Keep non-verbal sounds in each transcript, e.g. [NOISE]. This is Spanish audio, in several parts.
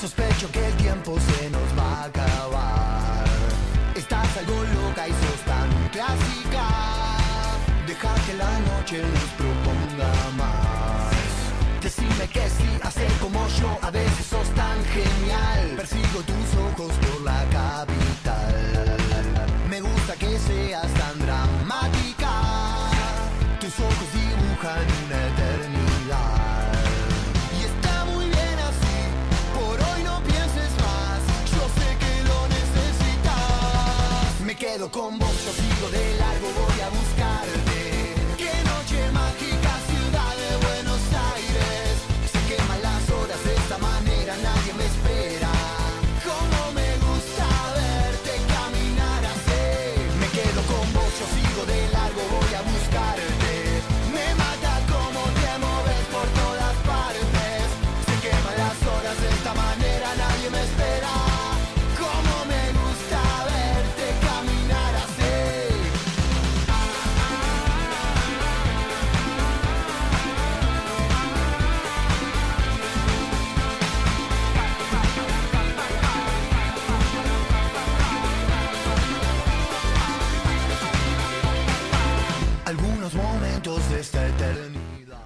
Sospecho que el tiempo se nos va a acabar. Estás algo loca y sos tan clásica. Deja que la noche nos proponga más. Decime que sí, hacer como yo, a veces sos tan genial. Persigo tus ojos por con vos, yo sigo de largo, voy a buscarte.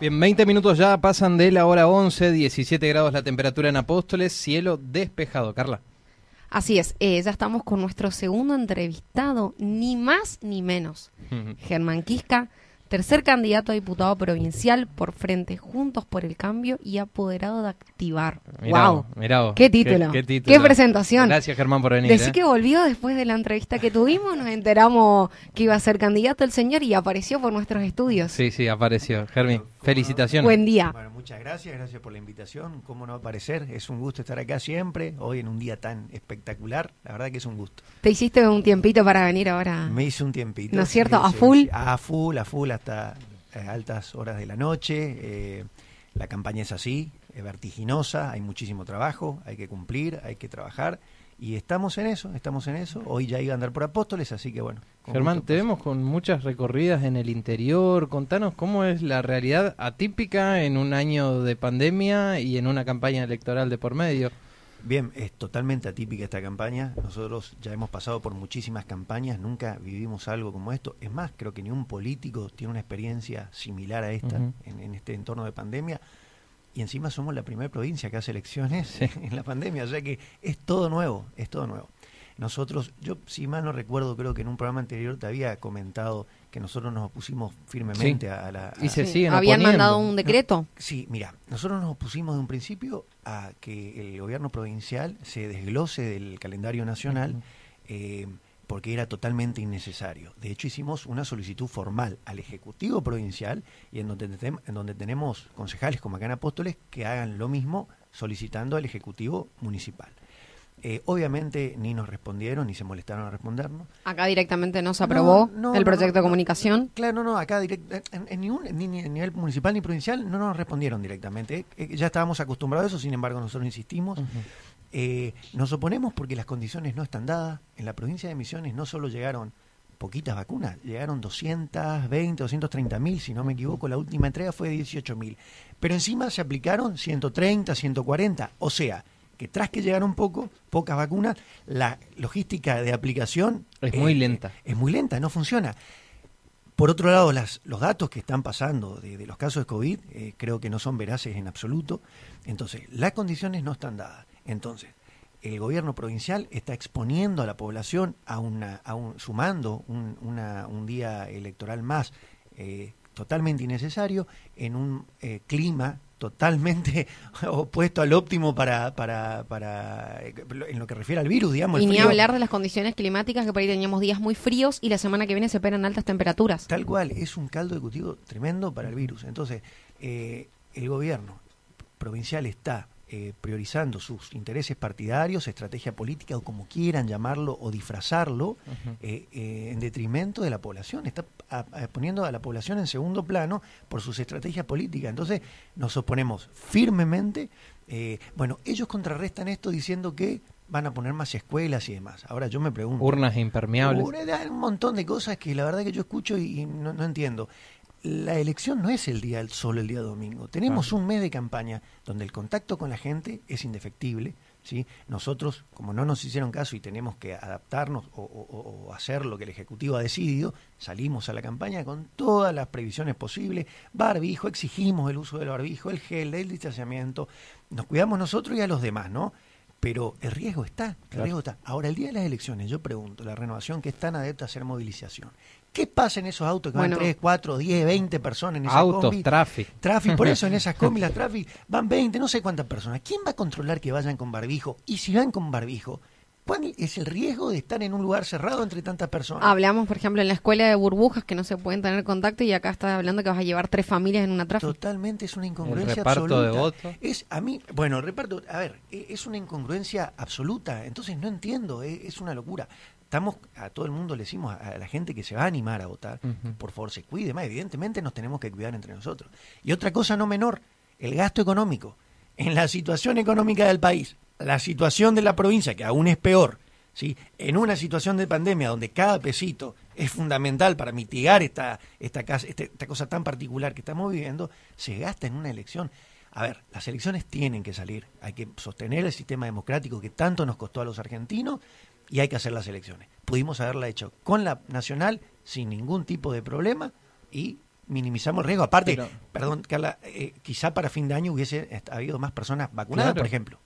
Bien, 20 minutos ya pasan de la hora 11, 17 grados la temperatura en Apóstoles, cielo despejado. Carla. Así es, eh, ya estamos con nuestro segundo entrevistado, ni más ni menos. Germán Quisca, tercer candidato a diputado provincial por Frente Juntos por el Cambio y apoderado de Activar. Mirá ¡Wow! mirá. ¡Qué título! Qué, Qué, título. presentación! Gracias, Germán, por venir. Decí ¿eh? que volvió después de la entrevista que tuvimos, nos enteramos que iba a ser candidato el señor y apareció por nuestros estudios. Sí, sí, apareció. Germi, felicitaciones. Buen día. Bueno, muchas gracias, gracias por la invitación. ¿Cómo no va a aparecer? Es un gusto estar acá siempre, hoy en un día tan espectacular. La verdad que es un gusto. Te hiciste un tiempito para venir ahora. Me hice un tiempito. ¿No es cierto? ¿A full? A full, a full, hasta eh, altas horas de la noche. Eh, la campaña es así, es vertiginosa, hay muchísimo trabajo, hay que cumplir, hay que trabajar. Y estamos en eso, estamos en eso. Hoy ya iba a andar por Apóstoles, así que bueno. Germán, gusto, te pues. vemos con muchas recorridas en el interior. Contanos cómo es la realidad atípica en un año de pandemia y en una campaña electoral de por medio. Bien, es totalmente atípica esta campaña. Nosotros ya hemos pasado por muchísimas campañas, nunca vivimos algo como esto. Es más, creo que ni un político tiene una experiencia similar a esta en, en este entorno de pandemia. Y encima somos la primera provincia que hace elecciones Sí. [LAUGHS] en la pandemia, o sea que es todo nuevo, es todo nuevo. Nosotros, yo si mal no recuerdo, creo que en un programa anterior te había comentado que nosotros nos opusimos firmemente Sí. a, la... Y a- se Sí. siguen Habían oponiendo. mandado un decreto. Sí, mira, nosotros nos opusimos de un principio a que el gobierno provincial se desglose del calendario nacional eh, porque era totalmente innecesario. De hecho, hicimos una solicitud formal al Ejecutivo Provincial y en donde, en donde tenemos concejales como acá en Apóstoles que hagan lo mismo solicitando al Ejecutivo Municipal. Eh, obviamente ni nos respondieron ni se molestaron a respondernos. Acá directamente no se aprobó No, no, el proyecto no, de no. comunicación. Claro, no, no, acá direct- en, en ningún ni, ni a nivel municipal ni provincial no nos respondieron directamente. Eh, eh, ya estábamos acostumbrados a eso, sin embargo nosotros insistimos. Eh, nos oponemos porque las condiciones no están dadas. En la provincia de Misiones no solo llegaron poquitas vacunas, llegaron 220, 230 mil, si no me equivoco, la última entrega fue de 18 mil. Pero encima se aplicaron 130, 140, o sea, que tras que llegaron poco, pocas vacunas, la logística de aplicación Es muy lenta. Es muy lenta, no funciona. Por otro lado, las, los datos que están pasando de, de los casos de COVID eh, creo que no son veraces en absoluto. Entonces, las condiciones no están dadas. Entonces, el gobierno provincial está exponiendo a la población a una, a un, sumando un, una- un día electoral más eh, totalmente innecesario en un eh, clima totalmente [LAUGHS] opuesto al óptimo para, para, para eh, en lo que refiere al virus, digamos. Y ni hablar de las condiciones climáticas, que por ahí teníamos días muy fríos y la semana que viene se esperan altas temperaturas. Tal cual, es un caldo de cultivo tremendo para el virus. Entonces, eh, el gobierno provincial está eh, priorizando sus intereses partidarios, estrategia política o como quieran llamarlo o disfrazarlo, eh, eh, en detrimento de la población. Está a- a- poniendo a la población en segundo plano por sus estrategias políticas. Entonces, nos oponemos firmemente. eh, bueno, ellos contrarrestan esto diciendo que van a poner más escuelas y demás. Ahora yo me pregunto. Urnas impermeables. Hay un montón de cosas que la verdad que yo escucho y, y no, no entiendo. La elección no es el día el- solo el día domingo. Tenemos Ah. un mes de campaña donde el contacto con la gente es indefectible, ¿sí? Nosotros, como no nos hicieron caso y tenemos que adaptarnos o, o, hacer lo que el Ejecutivo ha decidido, salimos a la campaña con todas las previsiones posibles, barbijo, exigimos el uso del barbijo, el gel, el distanciamiento, nos cuidamos nosotros y a los demás, ¿no? Pero el riesgo está, el riesgo está. Ahora, el día de las elecciones, yo pregunto, la renovación que es tan adepta a hacer movilización, ¿Qué pasa en esos autos que van 3, 4, 10, 20 personas en esas Autos, tráfico. Tráfico, por eso en [LAUGHS] esas combis, las tráfico, van 20, no sé cuántas personas. ¿Quién va a controlar que vayan con barbijo? Y si van con barbijo, ¿cuál es el riesgo de estar en un lugar cerrado entre tantas personas? Hablamos, por ejemplo, en la escuela de burbujas que no se pueden tener contacto y acá está hablando que vas a llevar tres familias en una tráfico. Totalmente, es una incongruencia el reparto absoluta. de votos. Es a mí, bueno, reparto, a ver, e, es una incongruencia absoluta, entonces no entiendo, e, es una locura estamos, a todo el mundo le decimos, a, la gente que se va a animar a votar, por favor se cuide más. Evidentemente nos tenemos que cuidar entre nosotros. Y otra cosa no menor, el gasto económico. En la situación económica del país, la situación de la provincia, que aún es peor, ¿sí? en una situación de pandemia donde cada pesito es fundamental para mitigar esta, esta, este, esta cosa tan particular que estamos viviendo, se gasta en una elección. A ver, las elecciones tienen que salir, hay que sostener el sistema democrático que tanto nos costó a los argentinos, y hay que hacer las elecciones. Pudimos haberla hecho con la nacional sin ningún tipo de problema y minimizamos el riesgo. Aparte, perdón, Carla, eh, quizá para fin de año hubiese habido más personas vacunadas, por ejemplo.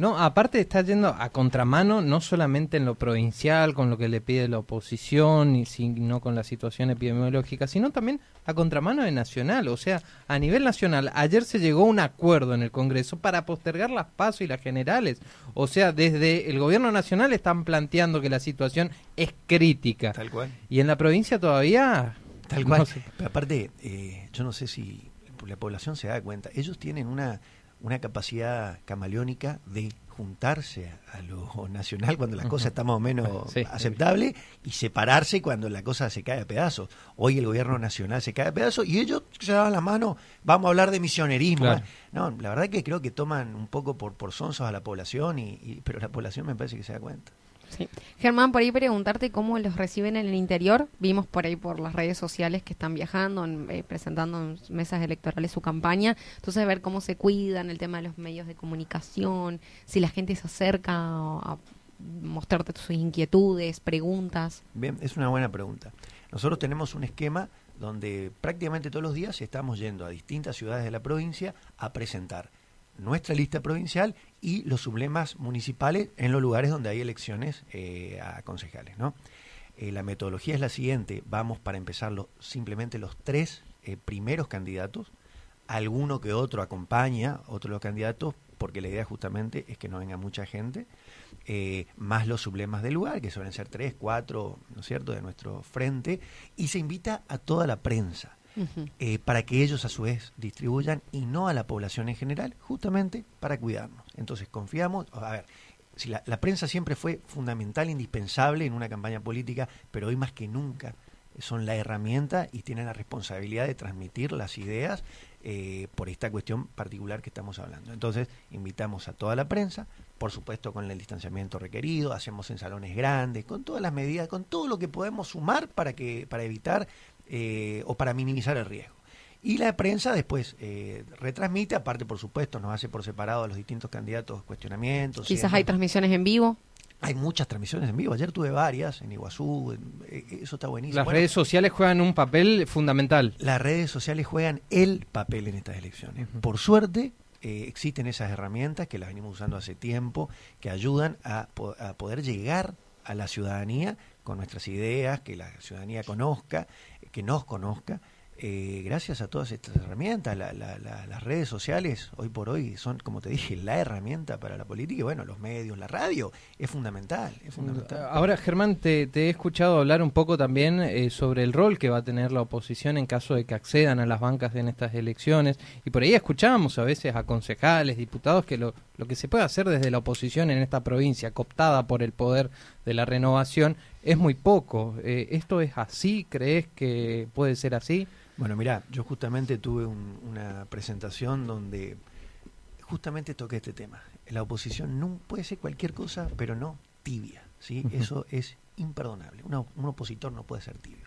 No, aparte está yendo a contramano no solamente en lo provincial, con lo que le pide la oposición, y sino con la situación epidemiológica, sino también a contramano de nacional. O sea, a nivel nacional, ayer se llegó a un acuerdo en el Congreso para postergar las pasos y las generales. O sea, desde el gobierno nacional están planteando que la situación es crítica. Tal cual. Y en la provincia todavía... Tal cual. Pero aparte, eh, yo no sé si la población se da cuenta. Ellos tienen una una capacidad camaleónica de juntarse a lo [LAUGHS] nacional cuando la cosa está más o menos [LAUGHS] aceptable y separarse cuando la cosa se cae a pedazos. Hoy el gobierno nacional se cae a pedazos y ellos se daban la mano, vamos a hablar de misionerismo. No, la verdad que creo que toman un poco por, por sonsos a la población, y, pero la población me parece que se da cuenta. Sí. Germán, por ahí preguntarte cómo los reciben en el interior. Vimos por ahí por las redes sociales que están viajando, eh, presentando en mesas electorales su campaña. Entonces, ver cómo se cuidan, el tema de los medios de comunicación, si la gente se acerca a mostrarte sus inquietudes, preguntas. Bien, es una buena pregunta. Nosotros tenemos un esquema donde prácticamente todos los días estamos yendo a distintas ciudades de la provincia a presentar nuestra lista provincial y los sublemas municipales en los lugares donde hay elecciones eh, a concejales. ¿no? Eh, la metodología es la siguiente, vamos para empezar simplemente los tres eh, primeros candidatos, alguno que otro acompaña, otro de los candidatos, porque la idea justamente es que no venga mucha gente, más los sublemas del lugar, que suelen ser tres, cuatro, ¿no es cierto?, de nuestro frente, y se invita a toda la prensa. Eh, para que ellos a su vez distribuyan y no a la población en general, justamente para cuidarnos. Entonces confiamos, a ver, si la, prensa siempre fue fundamental, indispensable en una campaña política, pero hoy más que nunca son la herramienta y tienen la responsabilidad de transmitir las ideas eh, por esta cuestión particular que estamos hablando. Entonces, invitamos a toda la prensa, por supuesto con el distanciamiento requerido, hacemos en salones grandes, con todas las medidas, con todo lo que podemos sumar para que para evitar eh, o para minimizar el riesgo. Y la prensa después eh, retransmite, aparte por supuesto, nos hace por separado a los distintos candidatos cuestionamientos. Quizás hay transmisiones en vivo. Hay muchas transmisiones en vivo. Ayer tuve varias en Iguazú. Eh, eso está buenísimo. Las redes sociales juegan un papel fundamental. Las redes sociales juegan el papel en estas elecciones. Por suerte, existen esas herramientas que las venimos usando hace tiempo, que ayudan a, a poder llegar a la ciudadanía con nuestras ideas, que la ciudadanía conozca que nos conozca, eh, gracias a todas estas herramientas, las redes sociales hoy por hoy son, como te dije, la herramienta para la política y bueno, los medios, la radio, es fundamental. Es fundamental. Ahora, Germán, te, he escuchado hablar un poco también eh, sobre el rol que va a tener la oposición en caso de que accedan a las bancas en estas elecciones y por ahí escuchamos a veces a concejales, diputados, que lo, lo que se puede hacer desde la oposición en esta provincia, cooptada por el poder de la renovación, es muy poco. Eh, ¿Esto es así? ¿Crees que puede ser así? Bueno, mira, yo justamente tuve una presentación donde justamente toqué este tema. La oposición no puede ser cualquier cosa, pero no tibia. ¿sí? Eso es imperdonable. un opositor no puede ser tibio.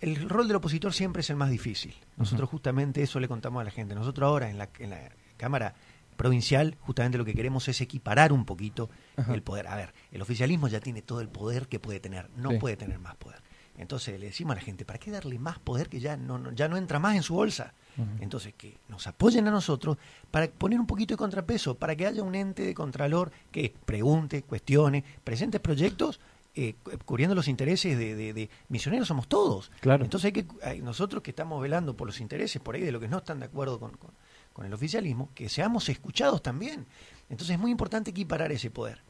el rol del opositor siempre es el más difícil. Nosotros justamente eso le contamos a la gente. Nosotros ahora en la, en la Cámara provincial, justamente lo que queremos es equiparar un poquito Ajá. el poder. A ver, el oficialismo ya tiene todo el poder que puede tener, no Sí. puede tener más poder. Entonces le decimos a la gente, ¿para qué darle más poder que ya no, no- ya no entra más en su bolsa? Entonces, que nos apoyen a nosotros para poner un poquito de contrapeso, para que haya un ente de contralor que pregunte, cuestione, presente proyectos eh, cu- cubriendo los intereses de, de- de misioneros somos todos. Claro. Entonces hay que hay- nosotros que estamos velando por los intereses por ahí de lo que no están de acuerdo con, con- con el oficialismo, que seamos escuchados también. Entonces es muy importante equiparar ese poder.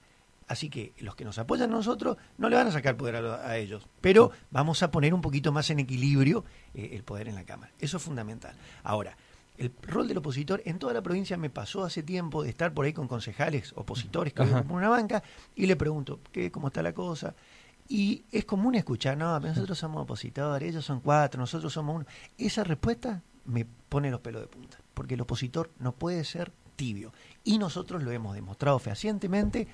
Así que los que nos apoyan a nosotros no le van a sacar poder a, a ellos, pero vamos a poner un poquito más en equilibrio eh, el poder en la Cámara. Eso es fundamental. Ahora, el rol del opositor en toda la provincia me pasó hace tiempo de estar por ahí con concejales opositores que Ajá. ocupan una banca y le pregunto, ¿qué, ¿cómo está la cosa? Y es común escuchar, no, nosotros somos opositores, ellos son cuatro, nosotros somos uno. Esa respuesta me pone los pelos de punta, porque el opositor no puede ser tibio. Y nosotros lo hemos demostrado fehacientemente,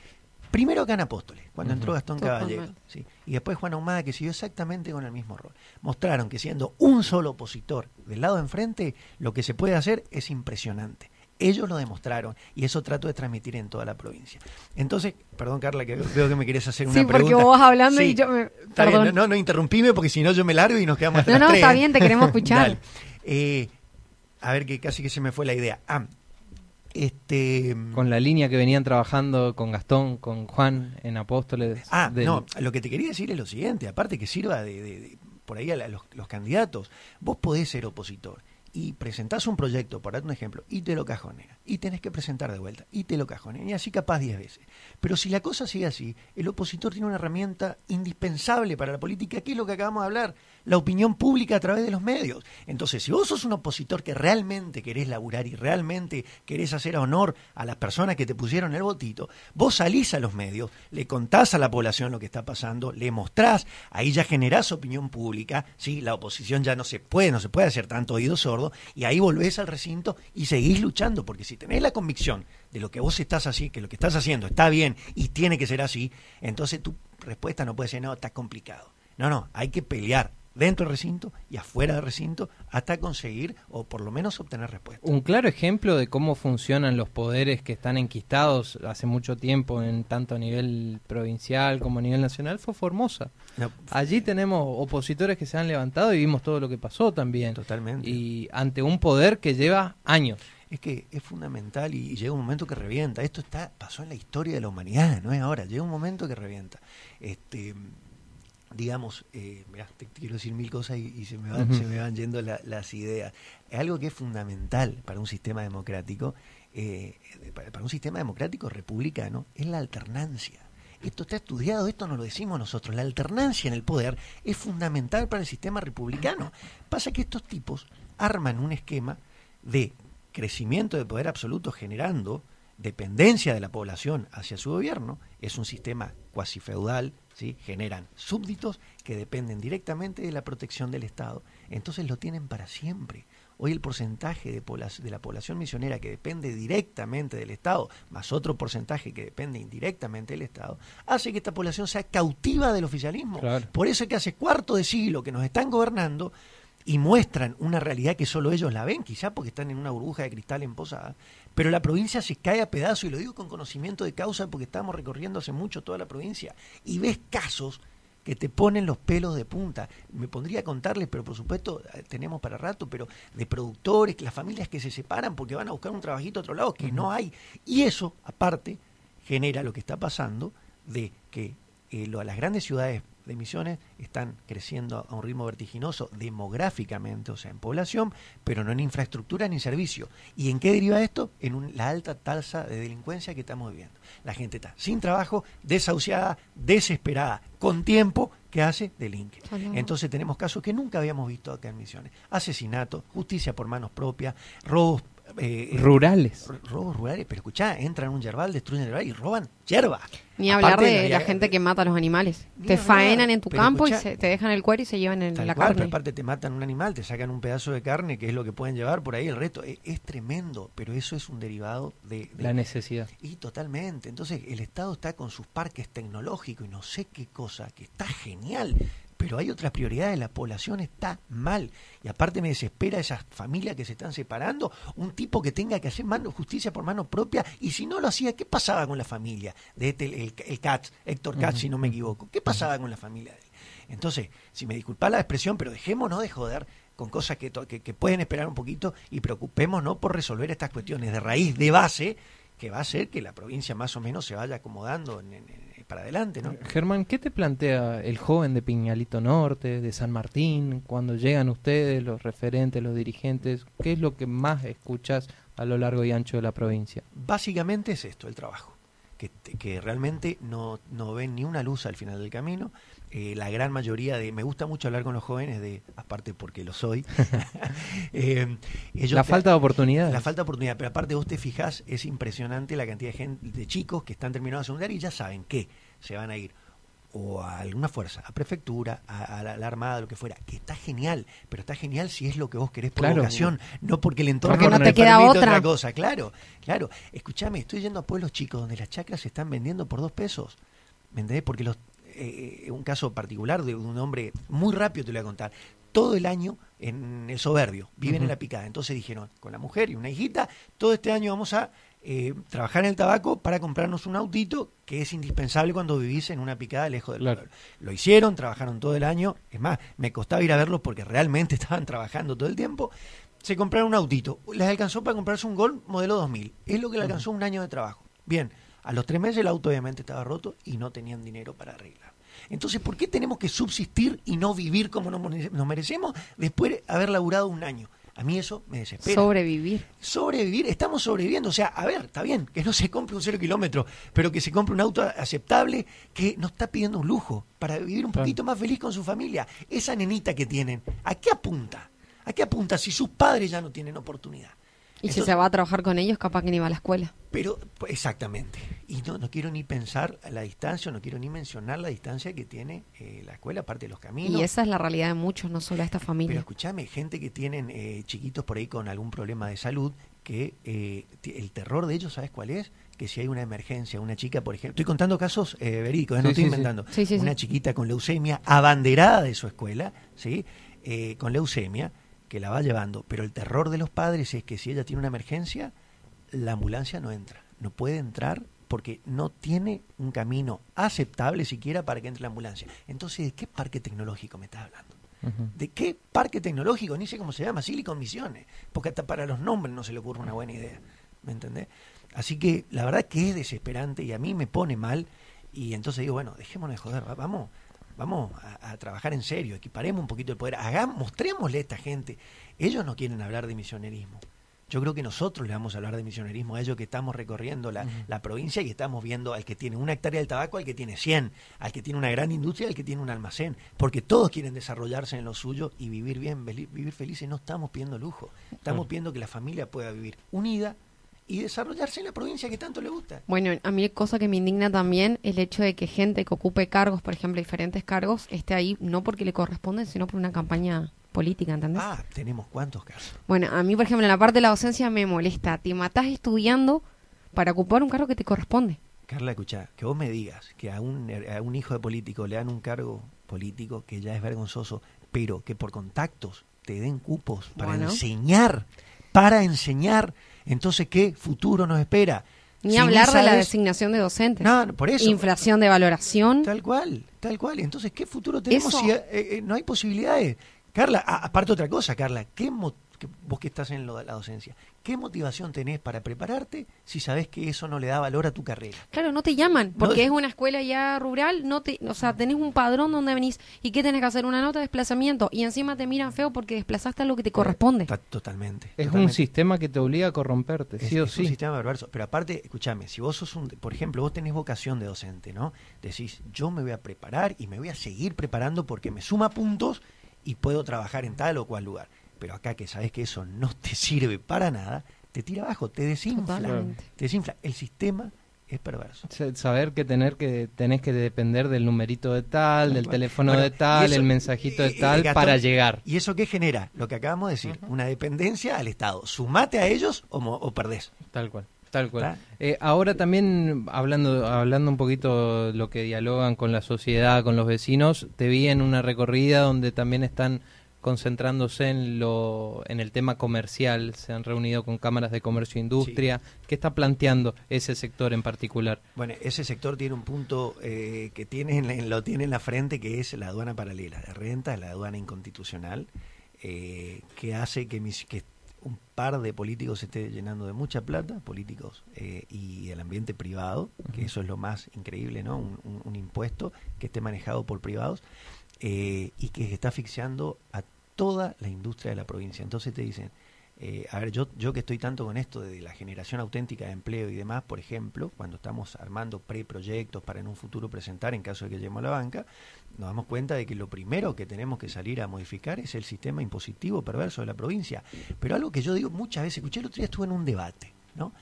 primero acá en Apóstoles, cuando entró. Gastón. Caballero, ¿sí? y después Juan Ahumada, que siguió exactamente con el mismo rol. Mostraron que siendo un solo opositor del lado de enfrente, lo que se puede hacer es impresionante. Ellos lo demostraron y eso trato de transmitir en toda la provincia. Entonces, perdón Carla, que veo que me querés hacer una Sí, porque pregunta. vos vas hablando Sí, y yo me... Bien, Perdón. no, no interrumpime porque si no yo me largo y nos quedamos hasta No, las no, tres, está ¿eh? bien, te queremos escuchar. Dale. Eh, a ver, que casi que se me fue la idea. Ah, este... Con la línea que venían trabajando con Gastón, con Juan en Apóstoles. Ah, del- no, lo que te quería decir es lo siguiente, aparte que sirva de, de- de- por ahí a, la- los, los candidatos, vos podés ser opositor y presentás un proyecto, por darte un ejemplo, y te lo cajonean, y tenés que presentar de vuelta, y te lo cajonean, y así capaz 10 veces. Pero si la cosa sigue así, el opositor tiene una herramienta indispensable para la política, que es lo que acabamos de hablar, la opinión pública a través de los medios. Entonces, si vos sos un opositor que realmente querés laburar y realmente querés hacer honor a las personas que te pusieron el votito, vos salís a los medios, le contás a la población lo que está pasando, le mostrás, ahí ya generás opinión pública, ¿sí? la oposición ya no se puede, no se puede hacer tanto oído sordo, y ahí volvés al recinto y seguís luchando, porque si tenés la convicción de lo que vos estás así, que lo que estás haciendo está bien y tiene que ser así, entonces tu respuesta no puede ser, no, está complicado. No, no, hay que pelear dentro del recinto y afuera del recinto hasta conseguir o por lo menos obtener respuesta. Un claro ejemplo de cómo funcionan los poderes que están enquistados hace mucho tiempo, en tanto a nivel provincial como a nivel nacional, fue Formosa. No, Allí tenemos opositores que se han levantado y vimos todo lo que pasó también. Totalmente. Y ante un poder que lleva años. Es que es fundamental y, y llega un momento que revienta. Esto está pasó en la historia de la humanidad, no es ahora. Llega un momento que revienta. Este, digamos, eh, mirá, te, quiero decir mil cosas y, y se, me van, se me van yendo la- las ideas. Es algo que es fundamental para un sistema democrático, eh, para, para un sistema democrático republicano, es la alternancia. Esto está estudiado, esto no lo decimos nosotros. La alternancia en el poder es fundamental para el sistema republicano. Pasa que estos tipos arman un esquema de crecimiento de poder absoluto generando dependencia de la población hacia su gobierno, es un sistema cuasi feudal, ¿sí? generan súbditos que dependen directamente de la protección del Estado, entonces lo tienen para siempre. Hoy el porcentaje de, de la población misionera que depende directamente del Estado, más otro porcentaje que depende indirectamente del Estado, hace que esta población sea cautiva del oficialismo. Claro. Por eso es que hace cuarto de siglo que nos están gobernando y muestran una realidad que solo ellos la ven, quizá porque están en una burbuja de cristal en posada, pero la provincia se cae a pedazos, y lo digo con conocimiento de causa porque estamos recorriendo hace mucho toda la provincia, y ves casos que te ponen los pelos de punta. Me pondría a contarles, pero por supuesto eh, tenemos para rato, pero de productores, las familias que se separan porque van a buscar un trabajito a otro lado, que no hay. Y eso, aparte, genera lo que está pasando de que eh, lo- las grandes ciudades de Misiones están creciendo a un ritmo vertiginoso demográficamente, o sea, en población, pero no en infraestructura ni servicio. ¿Y en qué deriva esto? En un- la alta tasa de delincuencia que estamos viviendo. La gente está sin trabajo, desahuciada, desesperada, con tiempo, ¿qué hace? Delinque. Entonces tenemos casos que nunca habíamos visto acá en Misiones. Asesinatos, justicia por manos propias, robos... eh, eh, Rurales. robos rurales, pero escuchá, entran a un yerbal, destruyen el yerbal y roban yerba. Ni hablar Aparte de la la- gente que mata a los animales. Ni Te hablar, faenan en tu campo y se- te dejan el cuero y se llevan el- Tal la cual, pero carne. aparte te matan un animal, te sacan un pedazo de carne, que es lo que pueden llevar por ahí, el resto. Es, es tremendo, pero eso es un derivado de... de- La necesidad. Y totalmente. Entonces el Estado está con sus parques tecnológicos y no sé qué cosa, que está genial. Pero hay otras prioridades, la población está mal. Y aparte me desespera esas familias que se están separando, un tipo que tenga que hacer mano, justicia por mano propia, y si no lo hacía, ¿qué pasaba con la familia? De este, el, el, Katz, Héctor Katz, si no me equivoco. ¿Qué pasaba con la familia de él? Entonces, si me disculpa la expresión, pero dejémonos de joder con cosas que, que, pueden esperar un poquito y preocupémonos por resolver estas cuestiones de raíz, de base, que va a hacer que la provincia más o menos se vaya acomodando para adelante. ¿no? Germán, ¿qué te plantea el joven de Piñalito Norte, de San Martín, cuando llegan ustedes, los referentes, los dirigentes? ¿Qué es lo que más escuchas a lo largo y ancho de la provincia? Básicamente es esto, el trabajo. Que, que realmente no, no ven ni una luz al final del camino, eh, la gran mayoría de... Me gusta mucho hablar con los jóvenes, de aparte porque lo soy. [LAUGHS] [LAUGHS] Eh, la falta de oportunidad. La falta de oportunidad, pero aparte vos te fijás, es impresionante la cantidad de, gente, de chicos que están terminando la secundaria y ya saben que se van a ir o a alguna fuerza, a prefectura, a, la, armada, lo que fuera, que está genial, pero está genial si es lo que vos querés por claro. no porque el entorno porque no, te queda otra. cosa, claro, claro. Escúchame, estoy yendo a pueblos chicos donde las chacras se están vendiendo por dos pesos, ¿me entendés? Porque los eh, un caso particular de un hombre, muy rápido te lo voy a contar, todo el año en el soberbio, viven en la picada. Entonces dijeron, con la mujer y una hijita, todo este año vamos a eh, trabajar en el tabaco para comprarnos un autito que es indispensable cuando vivís en una picada lejos del pueblo. Lo hicieron, trabajaron todo el año, es más, me costaba ir a verlos porque realmente [LAUGHS] estaban trabajando todo el tiempo. Se compraron un autito, les alcanzó para comprarse un Gol modelo 2000, es lo que le alcanzó un año de trabajo. Bien, a los tres meses el auto obviamente estaba roto y no tenían dinero para arreglar. Entonces, ¿por qué tenemos que subsistir y no vivir como nos merecemos después de haber laburado un año? A mí eso me desespera. Sobrevivir. Sobrevivir, estamos sobreviviendo. O sea, a ver, está bien, que no se compre un cero kilómetro, pero que se compre un auto aceptable que nos está pidiendo un lujo para vivir un poquito más feliz con su familia. Esa nenita que tienen, ¿a qué apunta? ¿A qué apunta si sus padres ya no tienen oportunidad? Y si se va a trabajar con ellos, capaz que ni va a la escuela. Pero, pues, exactamente. Y no, no quiero ni pensar la distancia, no quiero ni mencionar la distancia que tiene eh, la escuela, aparte de los caminos. Y esa es la realidad de muchos, no solo de esta familia. Pero escúchame, gente que tienen eh, chiquitos por ahí con algún problema de salud, que eh, el terror de ellos, ¿sabes cuál es? Que si hay una emergencia, una chica, por ejemplo, estoy contando casos verídicos, no estoy inventando, una chiquita con leucemia, abanderada de su escuela, ¿sí? con leucemia, que la va llevando, pero el terror de los padres es que si ella tiene una emergencia, la ambulancia no entra, no puede entrar porque no tiene un camino aceptable siquiera para que entre la ambulancia. Entonces, ¿de qué parque tecnológico me estás hablando? ¿De qué parque tecnológico? Ni sé cómo se llama, Silicon Misiones, porque hasta para los nombres no se le ocurre una buena idea, ¿me entendés? Así que la verdad que es desesperante y a mí me pone mal y entonces digo, bueno, dejémonos de joder, vamos vamos a, trabajar en serio, equiparemos un poquito el poder, hagamos, mostrémosle a esta gente. Ellos no quieren hablar de misionerismo. Yo creo que nosotros le vamos a hablar de misionerismo a ellos que estamos recorriendo la, provincia y estamos viendo al que tiene una hectárea del tabaco, al que tiene 100, al que tiene una gran industria, al que tiene un almacén, porque todos quieren desarrollarse en lo suyo y vivir bien, vivir felices. No estamos pidiendo lujo, estamos pidiendo que la familia pueda vivir unida, y desarrollarse en la provincia que tanto le gusta. Bueno, a mí cosa que me indigna también el hecho de que gente que ocupe cargos, por ejemplo, diferentes cargos, esté ahí no porque le corresponde, sino por una campaña política, ¿entendés? Ah, tenemos cuántos casos. Bueno, a mí, por ejemplo, en la parte de la docencia me molesta. Te matás estudiando para ocupar un cargo que te corresponde. Carla, escucha, que vos me digas que a un, a un hijo de político le dan un cargo político que ya es vergonzoso, pero que por contactos te den cupos para enseñar, para enseñar entonces, ¿qué futuro nos espera? Ni hablar de la designación de docentes. No, por eso. Inflación de valoración. Tal cual, tal cual. Entonces, ¿qué futuro tenemos si eh, eh, no hay posibilidades? Carla, aparte otra cosa, Carla, ¿qué, vos que estás en lo, la docencia, ¿qué motivación tenés para prepararte si sabés que eso no le da valor a tu carrera? Claro, no te llaman, porque es una escuela ya rural, no te, o sea, tenés un padrón donde venís y ¿qué tenés que hacer? Una nota de desplazamiento y encima te miran feo porque desplazaste a lo que te corresponde. Totalmente. Es un sistema que te obliga a corromperte, sí o sí. Es un sistema perverso, pero aparte, escúchame, si vos sos un, por ejemplo, vos tenés vocación de docente, ¿no? Decís, yo me voy a preparar y me voy a seguir preparando porque me suma puntos y puedo trabajar en tal o cual lugar pero acá que sabes que eso no te sirve para nada, te tira abajo, te desinfla. Te desinfla. El sistema es perverso. Saber que tener que tenés que depender del numerito de tal, del teléfono de tal, el mensajito de tal para llegar. ¿Y eso qué genera? Lo que acabamos de decir, una dependencia al Estado. Sumate a ellos o, o perdés. Tal cual. Tal cual. Eh, ahora también, hablando, hablando un poquito de lo que dialogan con la sociedad, con los vecinos, te vi en una recorrida donde también están concentrándose en lo en el tema comercial, se han reunido con cámaras de comercio e industria. ¿Qué está planteando ese sector en particular? Bueno, ese sector tiene un punto eh, que tiene en la- lo tiene en la frente, que es la aduana paralela de renta, la aduana inconstitucional, eh, que hace que, mis, que un par de políticos se esté llenando de mucha plata, políticos eh, y el ambiente privado, que eso es lo más increíble, ¿no? Un, un- un impuesto que esté manejado por privados eh, y que está asfixiando a toda la industria de la provincia. Entonces te dicen, eh, a ver, yo, yo que estoy tanto con esto de la generación auténtica de empleo y demás, por ejemplo, cuando estamos armando preproyectos para en un futuro presentar en caso de que lleguemos a la banca, nos damos cuenta de que lo primero que tenemos que salir a modificar es el sistema impositivo perverso de la provincia. Pero algo que yo digo muchas veces, escuché el otro día estuve en un debate, ¿no?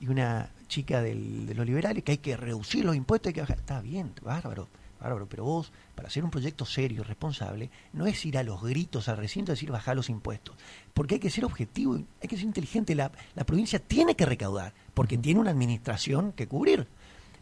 Y una chica de los liberales que hay que reducir los impuestos, hay que bajar. Está bien, bárbaro, bárbaro, pero vos, para hacer un proyecto serio, responsable, no es ir a los gritos al recinto, es decir, bajar los impuestos. Porque hay que ser objetivo, hay que ser inteligente. La, la provincia tiene que recaudar, porque tiene una administración que cubrir.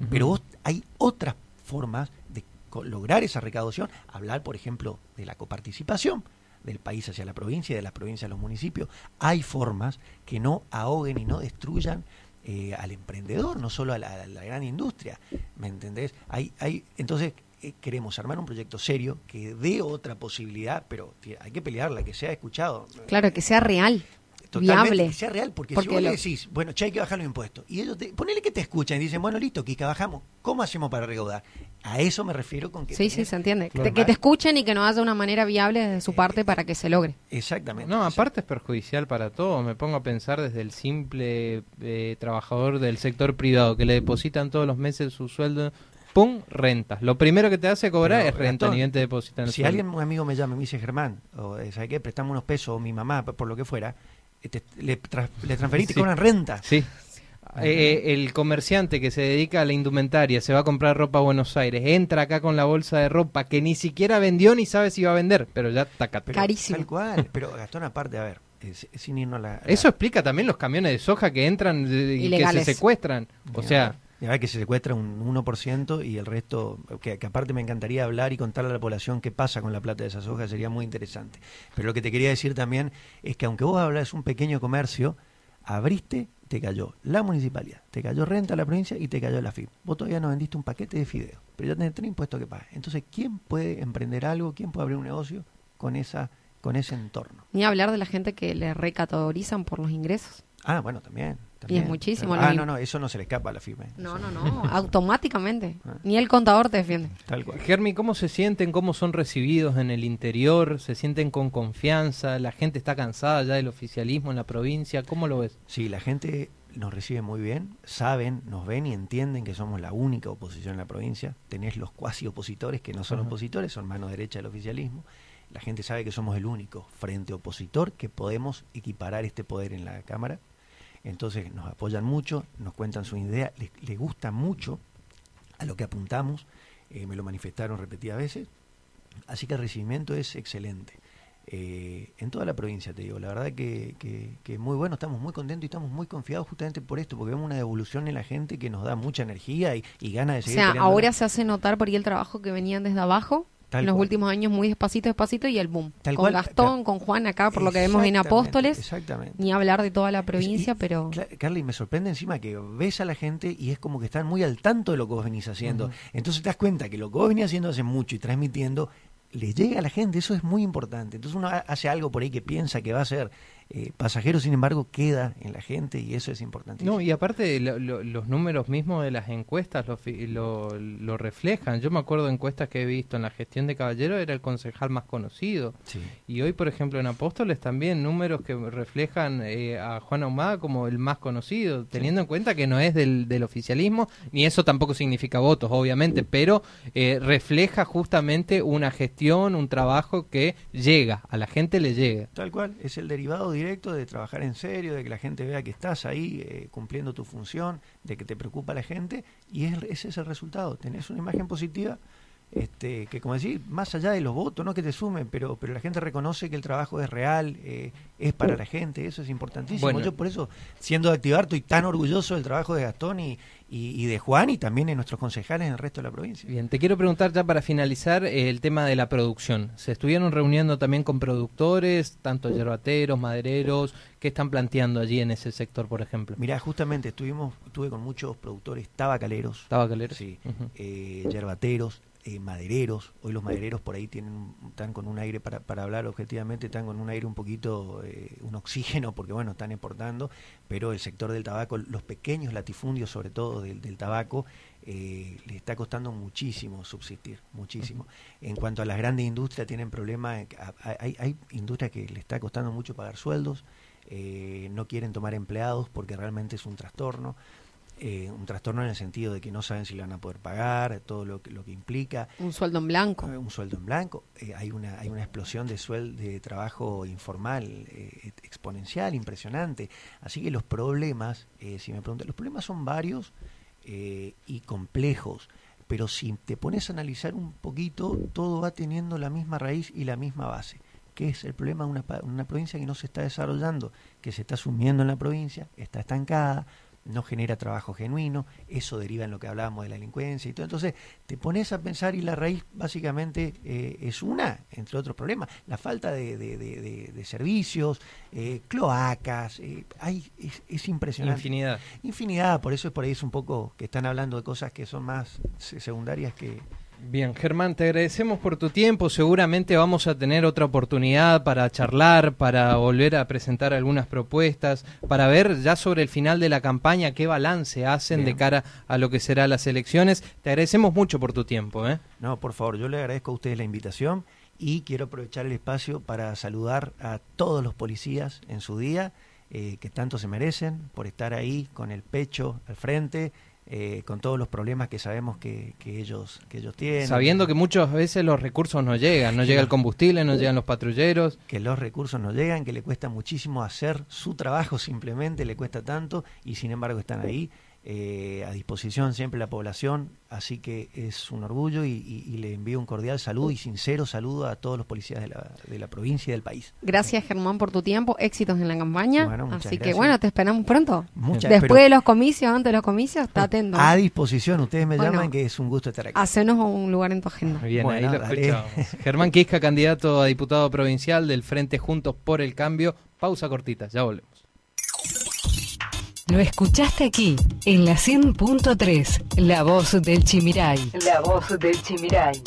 Pero vos, hay otras formas de lograr esa recaudación. Hablar, por ejemplo, de la coparticipación del país hacia la provincia y de la provincia a los municipios. Hay formas que no ahoguen y no destruyan eh, al emprendedor, no solo a la, a la gran industria. ¿Me entendés? Hay, hay, entonces, eh, queremos armar un proyecto serio que dé otra posibilidad, pero hay que pelearla, que sea escuchado. Claro, que sea real, Totalmente, viable. que sea real, porque, Porque si vos lo- le decís, bueno, che, hay que bajar los impuestos, y ellos te, ponele que te escuchan y dicen, bueno, listo, Kika, bajamos, ¿cómo hacemos para recaudar? A eso me refiero con que... Sí, sí, se entiende. Que Claro. te, que te escuchen y que no haya una manera viable de su parte para que se logre. Exactamente. No, aparte es perjudicial para todo. Me pongo a pensar desde el simple eh, trabajador del sector privado que le depositan todos los meses su sueldo, ¡pum! rentas. Lo primero que te hace cobrar Pero, es renta, Gastón, ni bien te depositan el Si sueldo. alguien, un amigo me llama y me dice, Germán, o eh, ¿sabe qué? Prestame unos pesos, o mi mamá, por lo que fuera, eh, te- le, tra- le Sí. cobran renta. Sí. Eh, el comerciante que se dedica a la indumentaria, se va a comprar ropa a Buenos Aires, entra acá con la bolsa de ropa que ni siquiera vendió ni sabe si va a vender, pero ya. Pero, Carísimo. Tal cual. Pero Gastón, aparte, a ver, sin irnos a la... Eso explica también los camiones de soja que entran y Ilegales. que se secuestran. O sea, ya que se secuestra un 1% y el resto, que, que aparte me encantaría hablar y contarle a la población qué pasa con la plata de esas hojas, sería muy interesante. Pero lo que te quería decir también es que aunque vos hablas un pequeño comercio, abriste, te cayó la municipalidad, te cayó renta a la provincia y te cayó la FIP. Vos todavía no vendiste un paquete de fideos, pero ya tenés tres impuestos que pagar. Entonces, ¿quién puede emprender algo? ¿Quién puede abrir un negocio con esa con ese entorno? Ni hablar de la gente que le recategorizan por los ingresos. Ah, bueno, también. También. muchísimo Ah, no, no, eso no se le escapa a la FIP. ¿eh? No, Eso- no, no, [LAUGHS] automáticamente. Ah. Ni el contador te defiende. Tal cual. Germi, ¿cómo se sienten? ¿Cómo son recibidos en el interior? ¿Se sienten con confianza? ¿La gente está cansada ya del oficialismo en la provincia? ¿Cómo lo ves? Sí, la gente nos recibe muy bien, saben, nos ven y entienden que somos la única oposición en la provincia. Tenés los cuasi opositores que no son Ajá. opositores, son mano derecha del oficialismo. La gente sabe que somos el único frente opositor que podemos equiparar este poder en la Cámara. Entonces nos apoyan mucho, nos cuentan su idea, les, les gusta mucho a lo que apuntamos, eh, me lo manifestaron repetidas veces. Así que el recibimiento es excelente. Eh, en toda la provincia, te digo, la verdad que, que, que muy bueno, estamos muy contentos y estamos muy confiados justamente por esto, porque vemos una devolución en la gente que nos da mucha energía y, y ganas de O seguir sea, peleándola. ahora se hace notar por ahí el trabajo que venían desde abajo. Tal en los cual. últimos años muy despacito, despacito y el boom. Tal con cual, Gastón, con Juan acá, por lo que vemos en Apóstoles. Exactamente. Ni hablar de toda la provincia, Y- pero... Carly, me sorprende encima que ves a la gente y es como que están muy al tanto de lo que vos venís haciendo. Entonces te das cuenta que lo que vos venís haciendo hace mucho y transmitiendo le llega a la gente, eso es muy importante. Entonces uno ha- hace algo por ahí que piensa que va a ser eh, pasajero, sin embargo queda en la gente y eso es importante. No, y aparte lo- lo- los números mismos de las encuestas lo, lo, reflejan. Yo me acuerdo de encuestas que he visto en la gestión de Caballero, era el concejal más conocido. Sí. Y hoy, por ejemplo, en Apóstoles también números que reflejan eh, a Juan Ahumada como el más conocido, teniendo en cuenta que no es del, del oficialismo, ni eso tampoco significa votos, obviamente, pero eh, refleja justamente una gestión, un trabajo que llega, a la gente le llega. Tal cual, es el derivado directo de trabajar en serio, de que la gente vea que estás ahí eh, cumpliendo tu función, de que te preocupa la gente y es, ese es el resultado. Tenés una imagen positiva este, que como decir, más allá de los votos, no que te sumen, pero, pero la gente reconoce que el trabajo es real, eh, es para la gente, eso es importantísimo. Yo por eso, siendo de activar, estoy tan orgulloso del trabajo de Gastón y, y, de Juan y también de nuestros concejales en el resto de la provincia. Bien, te quiero preguntar ya para finalizar eh, el tema de la producción. ¿Se estuvieron reuniendo también con productores, tanto yerbateros, madereros? ¿Qué están planteando allí en ese sector, por ejemplo? Mira, justamente estuvimos, estuve con muchos productores tabacaleros. Tabacaleros. Sí, eh, yerbateros, eh, madereros. Hoy los madereros por ahí tienen, están con un aire, para, para hablar objetivamente, están con un aire un poquito, eh, un oxígeno, [LAUGHS] porque bueno, están exportando, pero el sector del tabaco, los pequeños latifundios sobre todo del, tabaco, eh, le está costando muchísimo subsistir, muchísimo. En cuanto a las grandes industrias, tienen problemas, hay, hay industrias que le está costando mucho pagar sueldos, no quieren tomar empleados porque realmente es un trastorno. Eh, un trastorno en el sentido de que no saben si lo van a poder pagar, todo lo que, lo que implica. Un sueldo en blanco. Eh, un sueldo en blanco. Eh, hay, una, hay una explosión de, suel de trabajo informal exponencial, impresionante. Así que los problemas, si me preguntan, los problemas son varios y complejos. Pero si te pones a analizar un poquito, todo va teniendo la misma raíz y la misma base que es el problema de una, una provincia que no se está desarrollando, que se está sumiendo en la provincia, está estancada, no genera trabajo genuino, eso deriva en lo que hablábamos de la delincuencia y todo. Entonces, te pones a pensar y la raíz básicamente eh, es una, entre otros problemas, la falta de, de, servicios, eh, cloacas, eh, hay, es, impresionante. Infinidad. Infinidad, por eso es por ahí es un poco que están hablando de cosas que son más secundarias que, Bien, Germán, te agradecemos por tu tiempo. Seguramente vamos a tener otra oportunidad para charlar, para volver a presentar algunas propuestas, para ver ya sobre el final de la campaña qué balance hacen de cara a lo que será las elecciones. Te agradecemos mucho por tu tiempo. ¿eh? No, por favor, yo le agradezco a ustedes la invitación y quiero aprovechar el espacio para saludar a todos los policías en su día, eh, que tanto se merecen por estar ahí con el pecho al frente eh, con todos los problemas que sabemos que, que, ellos, que ellos tienen. Sabiendo que muchas veces los recursos no llegan, no llega el combustible, no llegan los patrulleros. Que los recursos no llegan, que le cuesta muchísimo hacer su trabajo simplemente, le cuesta tanto y sin embargo están ahí. Eh, a disposición siempre la población, así que es un orgullo y, le envío un cordial saludo y sincero saludo a todos los policías de la, de la provincia y del país. Gracias Germán por tu tiempo, éxitos en la campaña, así que bueno, te esperamos pronto. Muchas, Después de los comicios, antes de los comicios, está atento. A disposición, ustedes me llaman que es un gusto estar aquí. Hacenos un lugar en tu agenda. Bien, ahí lo escuchamos. [LAUGHS] Germán Quisca, candidato a diputado provincial del Frente Juntos por el Cambio. Pausa cortita, ya volvemos. Lo escuchaste aquí, en la 100.3, La Voz del Chimiray. La Voz del Chimiray.